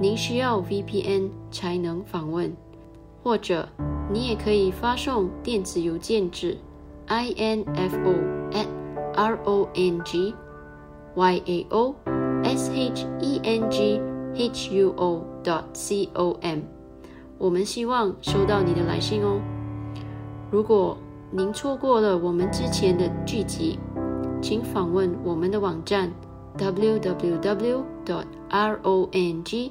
您需要 VPN 才能访问，或者你也可以发送电子邮件至 info at。R O N G Y A O S H E N G H U O dot C O M，我们希望收到你的来信哦。如果您错过了我们之前的剧集，请访问我们的网站 w w w dot r o n g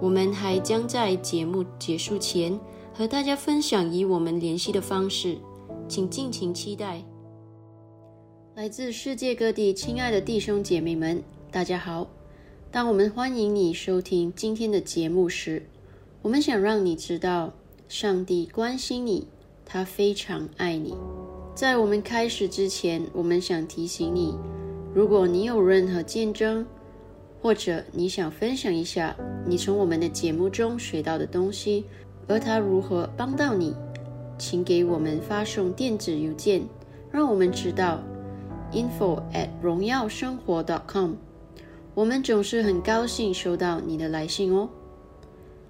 我们还将在节目结束前和大家分享与我们联系的方式，请尽情期待。来自世界各地，亲爱的弟兄姐妹们，大家好！当我们欢迎你收听今天的节目时，我们想让你知道，上帝关心你，他非常爱你。在我们开始之前，我们想提醒你，如果你有任何见证，或者你想分享一下你从我们的节目中学到的东西，而它如何帮到你，请给我们发送电子邮件，让我们知道 info at 荣耀生活 dot .com。我们总是很高兴收到你的来信哦。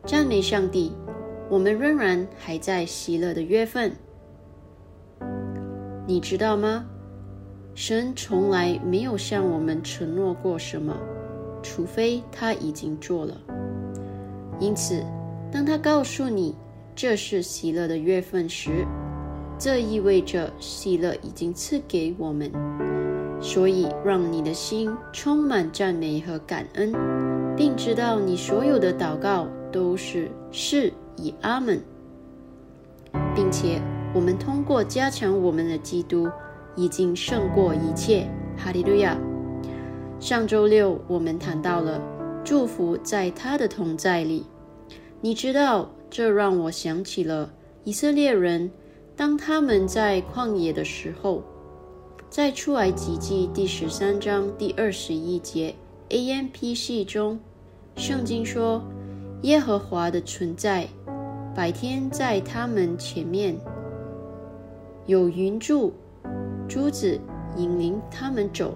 赞美上帝，我们仍然还在喜乐的月份。你知道吗？神从来没有向我们承诺过什么，除非他已经做了。因此，当他告诉你这是喜乐的月份时，这意味着喜乐已经赐给我们。所以，让你的心充满赞美和感恩，并知道你所有的祷告都是是以阿门，并且我们通过加强我们的基督，已经胜过一切。哈利路亚！上周六我们谈到了祝福在他的同在里，你知道，这让我想起了以色列人，当他们在旷野的时候。在出埃及记第十三章第二十一节 A M P 系中，圣经说：“耶和华的存在，白天在他们前面有云柱、珠子引领他们走；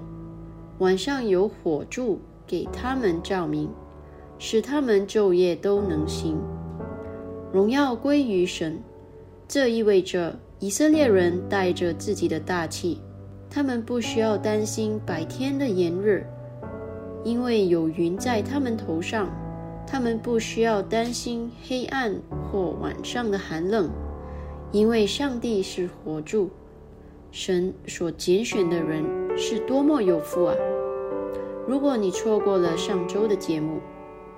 晚上有火柱给他们照明，使他们昼夜都能行。荣耀归于神。”这意味着以色列人带着自己的大气。他们不需要担心白天的炎热，因为有云在他们头上；他们不需要担心黑暗或晚上的寒冷，因为上帝是火柱。神所拣选的人是多么有福啊！如果你错过了上周的节目，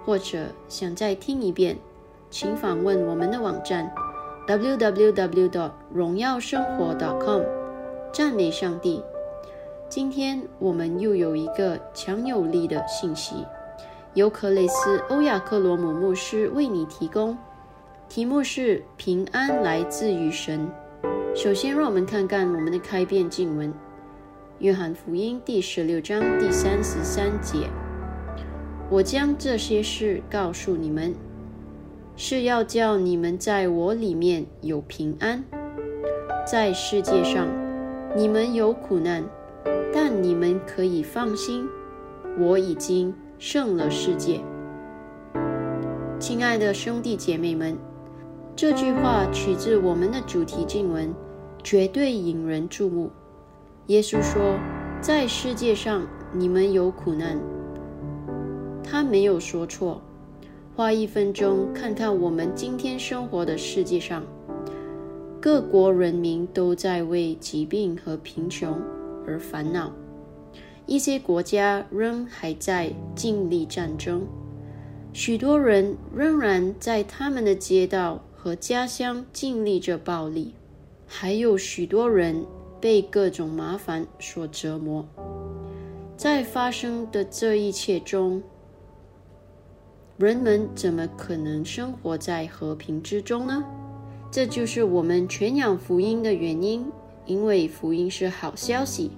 或者想再听一遍，请访问我们的网站 www. 荣耀生活 .com。赞美上帝！今天我们又有一个强有力的信息，由克雷斯·欧亚克罗姆牧师为你提供。题目是“平安来自于神”。首先，让我们看看我们的开篇经文：约翰福音第十六章第三十三节：“我将这些事告诉你们，是要叫你们在我里面有平安。在世界上。”你们有苦难，但你们可以放心，我已经胜了世界。亲爱的兄弟姐妹们，这句话取自我们的主题经文，绝对引人注目。耶稣说：“在世界上你们有苦难。”他没有说错。花一分钟看看我们今天生活的世界上。各国人民都在为疾病和贫穷而烦恼，一些国家仍还在经历战争，许多人仍然在他们的街道和家乡经历着暴力，还有许多人被各种麻烦所折磨。在发生的这一切中，人们怎么可能生活在和平之中呢？这就是我们全养福音的原因，因为福音是好消息。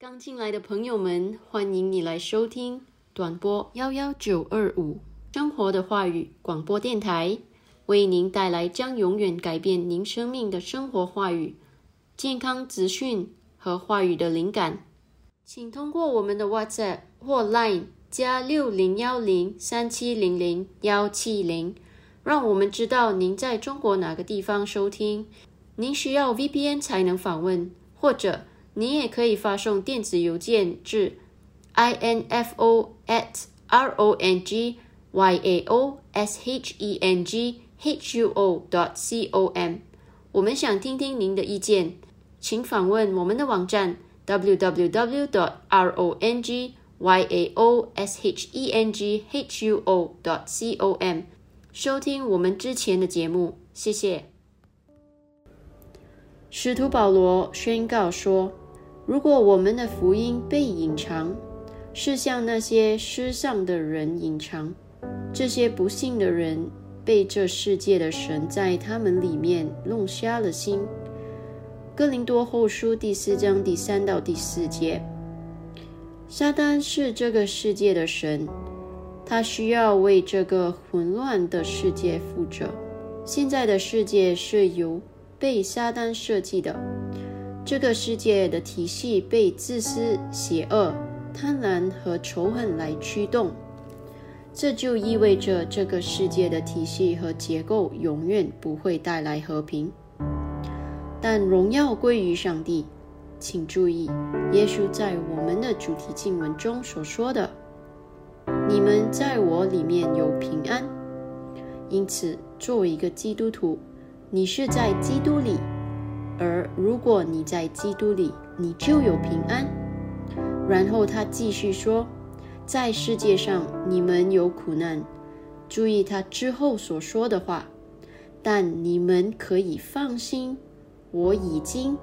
刚进来的朋友们，欢迎你来收听短波幺幺九二五生活的话语广播电台，为您带来将永远改变您生命的生活话语、健康资讯和话语的灵感。请通过我们的 WhatsApp 或 Line 加六零幺零三七零零幺七零。让我们知道您在中国哪个地方收听。您需要 VPN 才能访问，或者您也可以发送电子邮件至 info at rongyao.shenghuo dot com。我们想听听您的意见，请访问我们的网站 www dot rongyao.shenghuo dot com。收听我们之前的节目，谢谢。使徒保罗宣告说：“如果我们的福音被隐藏，是向那些失丧的人隐藏。这些不幸的人被这世界的神在他们里面弄瞎了心。”哥林多后书第四章第三到第四节。撒旦是这个世界的神。他需要为这个混乱的世界负责。现在的世界是由被撒旦设计的，这个世界的体系被自私、邪恶、贪婪和仇恨来驱动。这就意味着这个世界的体系和结构永远不会带来和平。但荣耀归于上帝。请注意，耶稣在我们的主题经文中所说的：“你们在我里面有平安。”因此，作为一个基督徒，你是在基督里，而如果你在基督里，你就有平安。然后他继续说。在世界上，你们有苦难。注意他之后所说的话，但你们可以放心，我已经。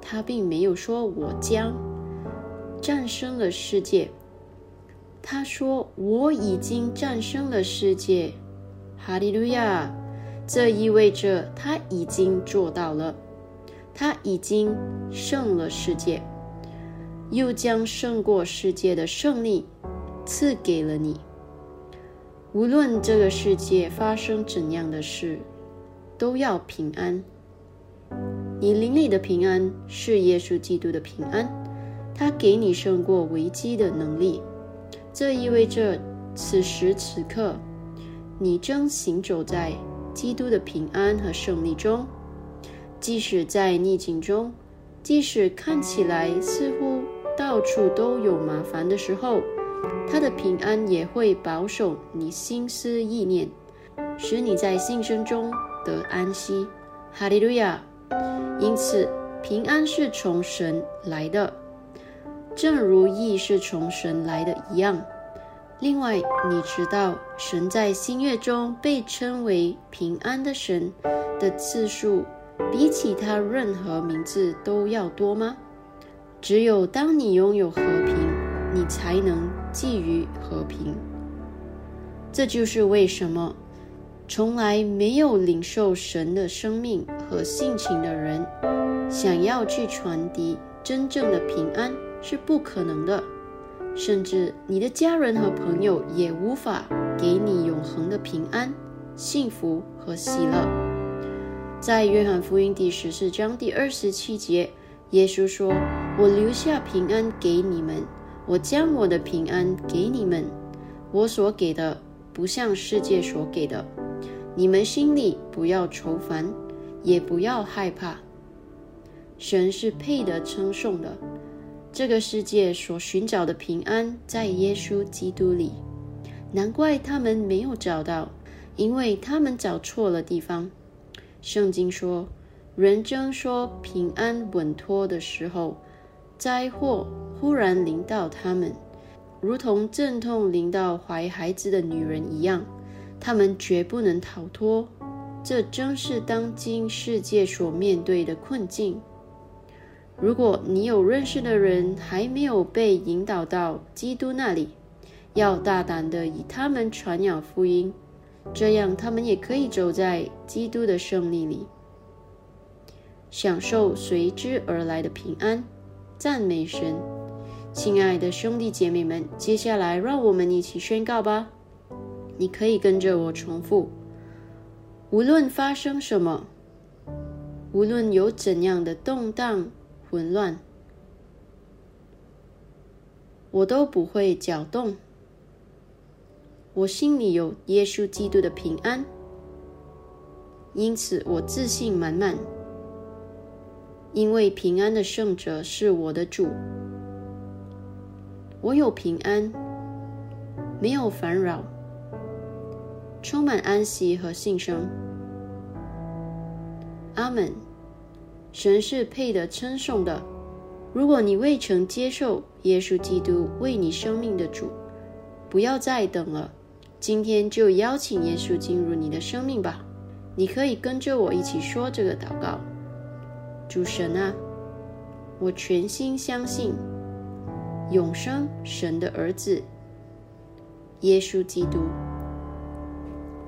他并没有说我将战胜了世界，他说我已经战胜了世界。哈利路亚！这意味着他已经做到了，他已经胜了世界。又将胜过世界的胜利赐给了你。无论这个世界发生怎样的事，都要平安。你灵里的平安是耶稣基督的平安，他给你胜过危机的能力。这意味着此时此刻，你正行走在基督的平安和胜利中。即使在逆境中，即使看起来似乎……到处都有麻烦的时候，他的平安也会保守你心思意念，使你在心声中得安息。哈利路亚！因此，平安是从神来的，正如义是从神来的一样。另外，你知道神在新月中被称为平安的神的次数，比起他任何名字都要多吗？只有当你拥有和平，你才能寄予和平。这就是为什么从来没有领受神的生命和性情的人，想要去传递真正的平安是不可能的。甚至你的家人和朋友也无法给你永恒的平安、幸福和喜乐。在约翰福音第十四章第二十七节。耶稣说：“我留下平安给你们，我将我的平安给你们。我所给的不像世界所给的。你们心里不要愁烦，也不要害怕。神是配得称颂的。这个世界所寻找的平安，在耶稣基督里。难怪他们没有找到，因为他们找错了地方。圣经说。”人争说平安稳妥的时候，灾祸忽然临到他们，如同阵痛临到怀孩子的女人一样，他们绝不能逃脱。这正是当今世界所面对的困境。如果你有认识的人还没有被引导到基督那里，要大胆的以他们传扬福音，这样他们也可以走在基督的胜利里。享受随之而来的平安，赞美神，亲爱的兄弟姐妹们，接下来让我们一起宣告吧。你可以跟着我重复：无论发生什么，无论有怎样的动荡混乱，我都不会搅动。我心里有耶稣基督的平安，因此我自信满满。因为平安的圣者是我的主，我有平安，没有烦扰，充满安息和信生。阿门。神是配得称颂的。如果你未曾接受耶稣基督为你生命的主，不要再等了，今天就邀请耶稣进入你的生命吧。你可以跟着我一起说这个祷告。主神啊，我全心相信永生神的儿子耶稣基督。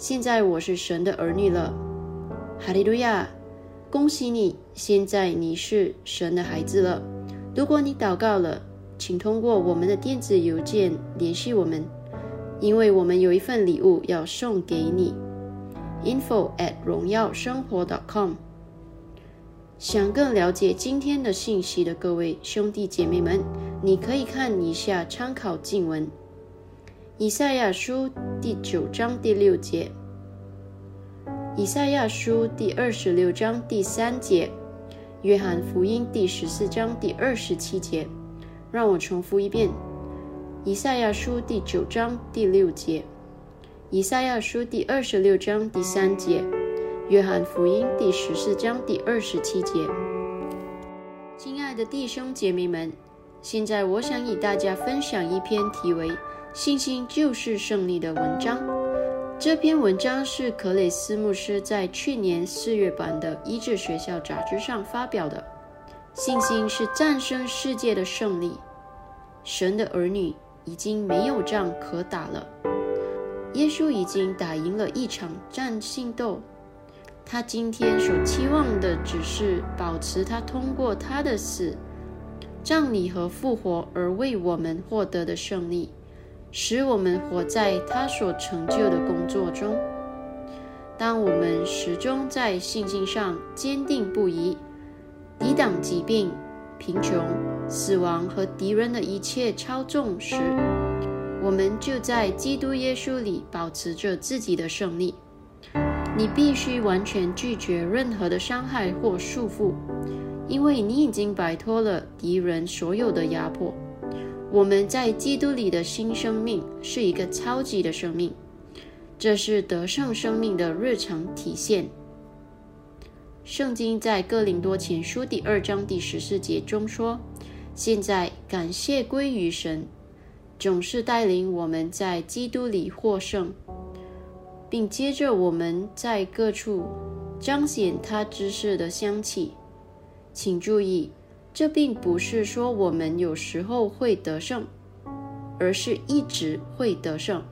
现在我是神的儿女了，哈利路亚！恭喜你，现在你是神的孩子了。如果你祷告了，请通过我们的电子邮件联系我们，因为我们有一份礼物要送给你。info at 荣耀生活 .com。想更了解今天的信息的各位兄弟姐妹们，你可以看以下参考经文：以赛亚书第九章第六节，以赛亚书第二十六章第三节，约翰福音第十四章第二十七节。让我重复一遍：以赛亚书第九章第六节，以赛亚书第二十六章第三节，约翰福音第十四章第二十七节。亲爱的弟兄姐妹们，现在我想与大家分享一篇题为《信心就是胜利》的文章。这篇文章是克雷斯牧师在去年四月版的医治学校杂志上发表的。信心是战胜世界的胜利。神的儿女已经没有仗可打了。耶稣已经打赢了一场战性斗。他今天所期望的只是保持他通过他的死、葬礼和复活而为我们获得的胜利，使我们活在他所成就的工作中。当我们始终在信心上坚定不移。抵挡疾病、贫穷、死亡和敌人的一切操纵时，我们就在基督耶稣里保持着自己的胜利。你必须完全拒绝任何的伤害或束缚，因为你已经摆脱了敌人所有的压迫。我们在基督里的新生命是一个超级的生命，这是得胜生命的日常体现。圣经在哥林多前书第二章第十四节中说：“现在感谢归于神，总是带领我们在基督里获胜，并接着我们在各处彰显他知识的香气。”请注意，这并不是说我们有时候会得胜，而是一直会得胜。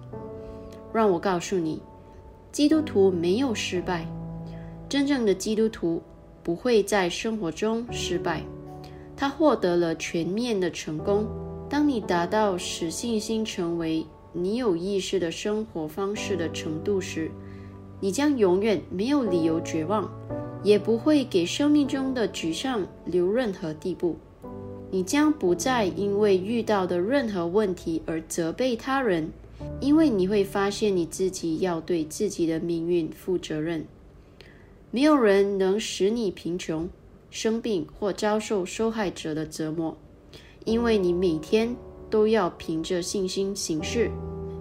让我告诉你，基督徒没有失败。真正的基督徒不会在生活中失败，他获得了全面的成功。当你达到使信心成为你有意识的生活方式的程度时，你将永远没有理由绝望，也不会给生命中的沮丧留任何地步。你将不再因为遇到的任何问题而责备他人，因为你会发现你自己要对自己的命运负责任。没有人能使你贫穷、生病或遭受受害者的折磨，因为你每天都要凭着信心行事。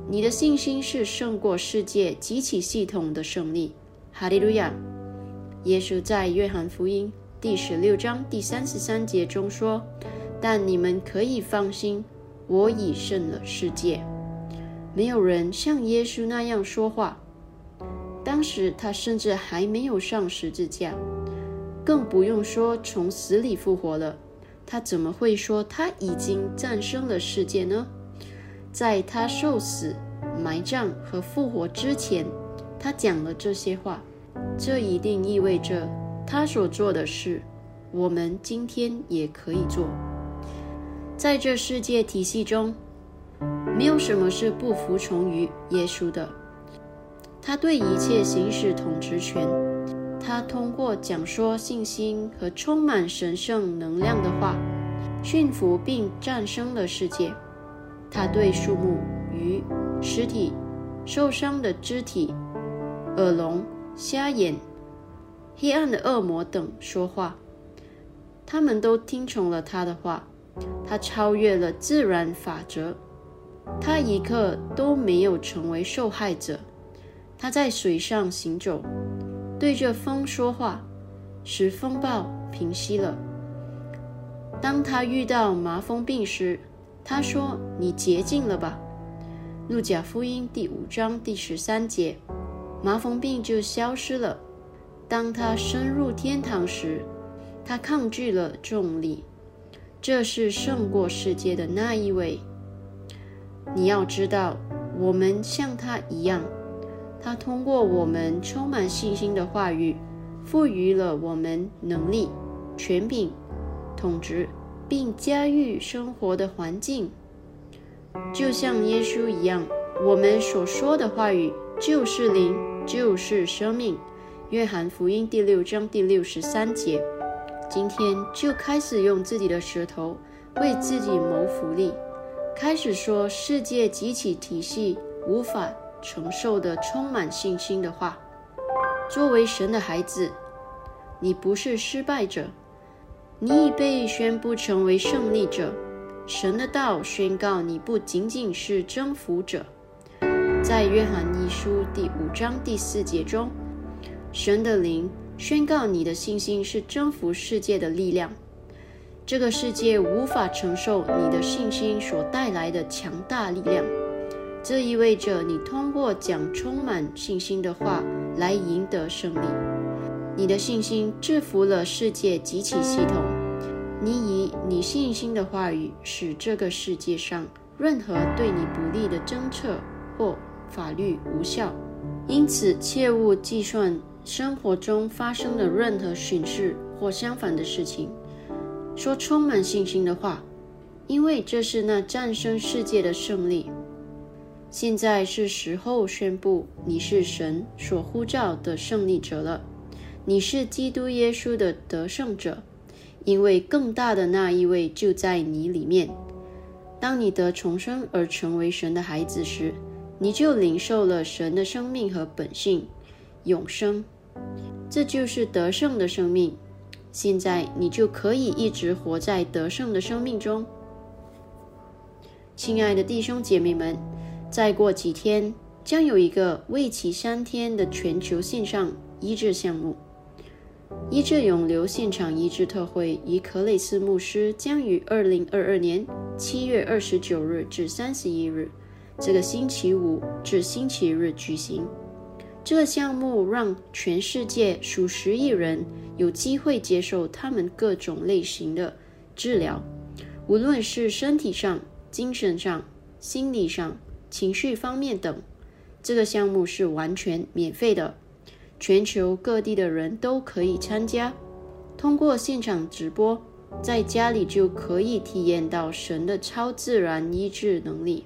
你的信心是胜过世界机器系统的胜利。哈利路亚！耶稣在约翰福音第十六章第三十三节中说：“但你们可以放心，我已胜了世界。”没有人像耶稣那样说话。当时他甚至还没有上十字架，更不用说从死里复活了。他怎么会说他已经战胜了世界呢？在他受死、埋葬和复活之前，他讲了这些话。这一定意味着他所做的事，我们今天也可以做。在这世界体系中，没有什么是不服从于耶稣的。他对一切行使统治权。他通过讲说信心和充满神圣能量的话，驯服并战胜了世界。他对树木、鱼、尸体、受伤的肢体、耳聋、瞎眼、黑暗的恶魔等说话，他们都听从了他的话。他超越了自然法则，他一刻都没有成为受害者。他在水上行走，对着风说话，使风暴平息了。当他遇到麻风病时，他说：“你洁净了吧。”路加福音第五章第十三节，麻风病就消失了。当他升入天堂时，他抗拒了重力，这是胜过世界的那一位。你要知道，我们像他一样，他通过我们充满信心的话语，赋予了我们能力、权柄、统治，并驾驭生活的环境。就像耶稣一样，我们所说的话语就是灵，就是生命。约翰福音第六章第六十三节。今天就开始用自己的舌头为自己谋福利，开始说世界及其体系无法承受的充满信心的话。作为神的孩子，你不是失败者，你已被宣布成为胜利者。神的道宣告你不仅仅是征服者，在约翰一书第五章第四节中，神的灵宣告你的信心是征服世界的力量。这个世界无法承受你的信心所带来的强大力量，这意味着你通过讲充满信心的话来赢得胜利。你的信心制服了世界及其系统。你以你信心的话语，使这个世界上任何对你不利的政策或法律无效。因此，切勿计算生活中发生的任何损失或相反的事情。说充满信心的话，因为这是那战胜世界的胜利。现在是时候宣布，你是神所呼召的胜利者了。你是基督耶稣的得胜者。因为更大的那一位就在你里面。当你得重生而成为神的孩子时，你就领受了神的生命和本性，永生。这就是得胜的生命。现在你就可以一直活在得胜的生命中。亲爱的弟兄姐妹们，再过几天将有一个为期三天的全球线上医治项目。医治永留现场医治特会，以克雷斯牧师将于二零二二年七月二十九日至三十一日，这个星期五至星期日举行。这个项目让全世界数十亿人有机会接受他们各种类型的治疗，无论是身体上、精神上、心理上、情绪方面等。这个项目是完全免费的。全球各地的人都可以参加，通过现场直播，在家里就可以体验到神的超自然医治能力。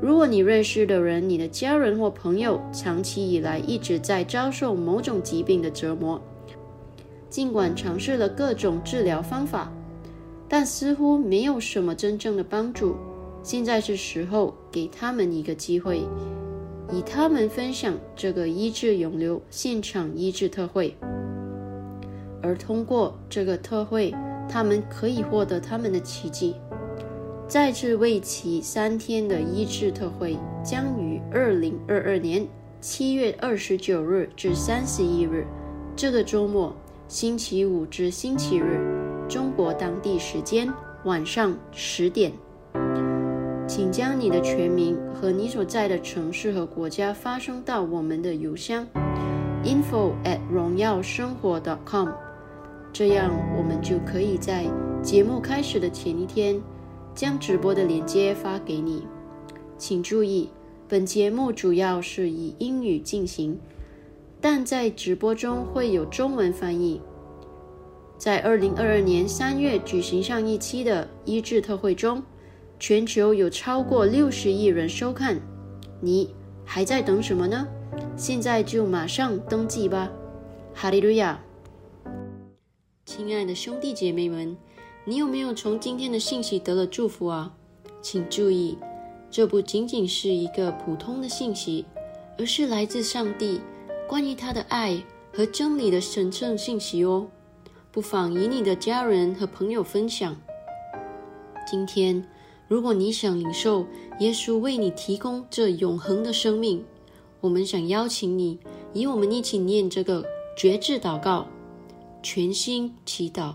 如果你认识的人、你的家人或朋友长期以来一直在遭受某种疾病的折磨，尽管尝试了各种治疗方法，但似乎没有什么真正的帮助，现在是时候给他们一个机会。以他们分享这个医治永留现场医治特会，而通过这个特会，他们可以获得他们的奇迹。再次为期三天的医治特会将于二零二二年七月二十九日至三十一日，这个周末，星期五至星期日，中国当地时间晚上十点。请将你的全名和你所在的城市和国家发送到我们的邮箱 info at 荣耀生活 .com，这样我们就可以在节目开始的前一天将直播的链接发给你。请注意，本节目主要是以英语进行，但在直播中会有中文翻译。在二零二二年三月举行上一期的医治特会中。全球有超过六十亿人收看，你还在等什么呢？现在就马上登记吧！哈利路亚！亲爱的兄弟姐妹们，你有没有从今天的信息得了祝福啊？请注意，这不仅仅是一个普通的信息，而是来自上帝关于他的爱和真理的神圣信息哦。不妨与你的家人和朋友分享。今天。如果你想领受耶稣为你提供这永恒的生命，我们想邀请你，与我们一起念这个绝志祷告，全心祈祷，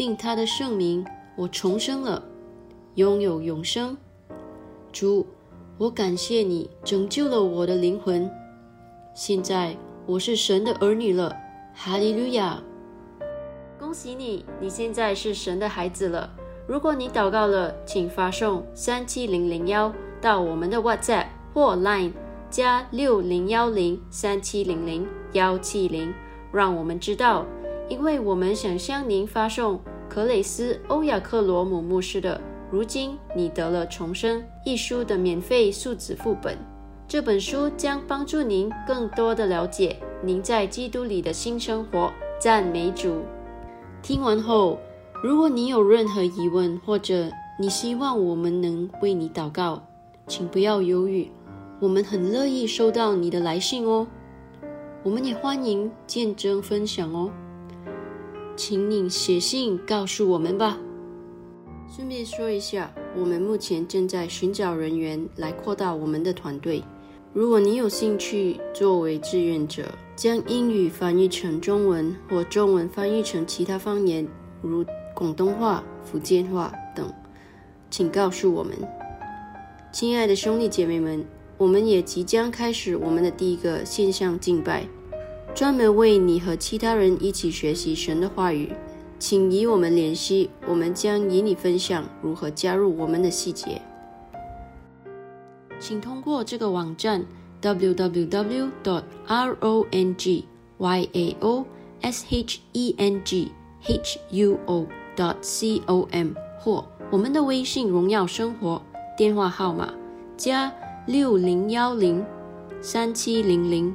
并他的圣名，我重生了，拥有永生。主，我感谢你拯救了我的灵魂。现在我是神的儿女了，哈利路亚！恭喜你，你现在是神的孩子了。如果你祷告了，请发送三七零零幺到我们的 WhatsApp 或 Line 加六零幺零三七零零幺七零，让我们知道，因为我们想向您发送克雷斯欧亚克罗姆牧师的。如今你得了重生一书的免费数字副本，这本书将帮助您更多的了解您在基督里的新生活。赞美主！听完后，如果你有任何疑问，或者你希望我们能为你祷告，请不要犹豫，我们很乐意收到你的来信哦。我们也欢迎见证分享哦，请你写信告诉我们吧。顺便说一下，我们目前正在寻找人员来扩大我们的团队。如果你有兴趣作为志愿者，将英语翻译成中文或中文翻译成其他方言，如广东话、福建话等，请告诉我们。亲爱的兄弟姐妹们，我们也即将开始我们的第一个线上敬拜，专门为你和其他人一起学习神的话语。请与我们联系，我们将与你分享如何加入我们的细节。请通过这个网站 www.dot.rongyao.shenghuo.dot.com 或我们的微信“荣耀生活”电话号码加六零幺零三七零零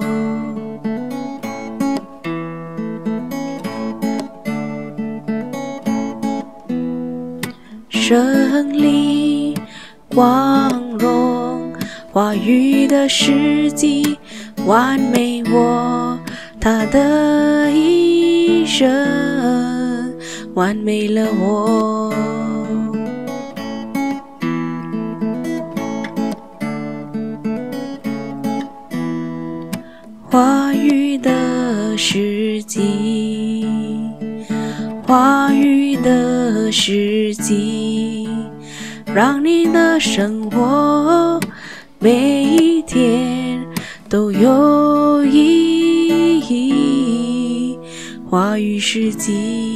胜利。光荣话语的时机，完美我他的一生，完美了我。话语的时机，话语的时机。让你的生活每一天都有意义。话语世纪。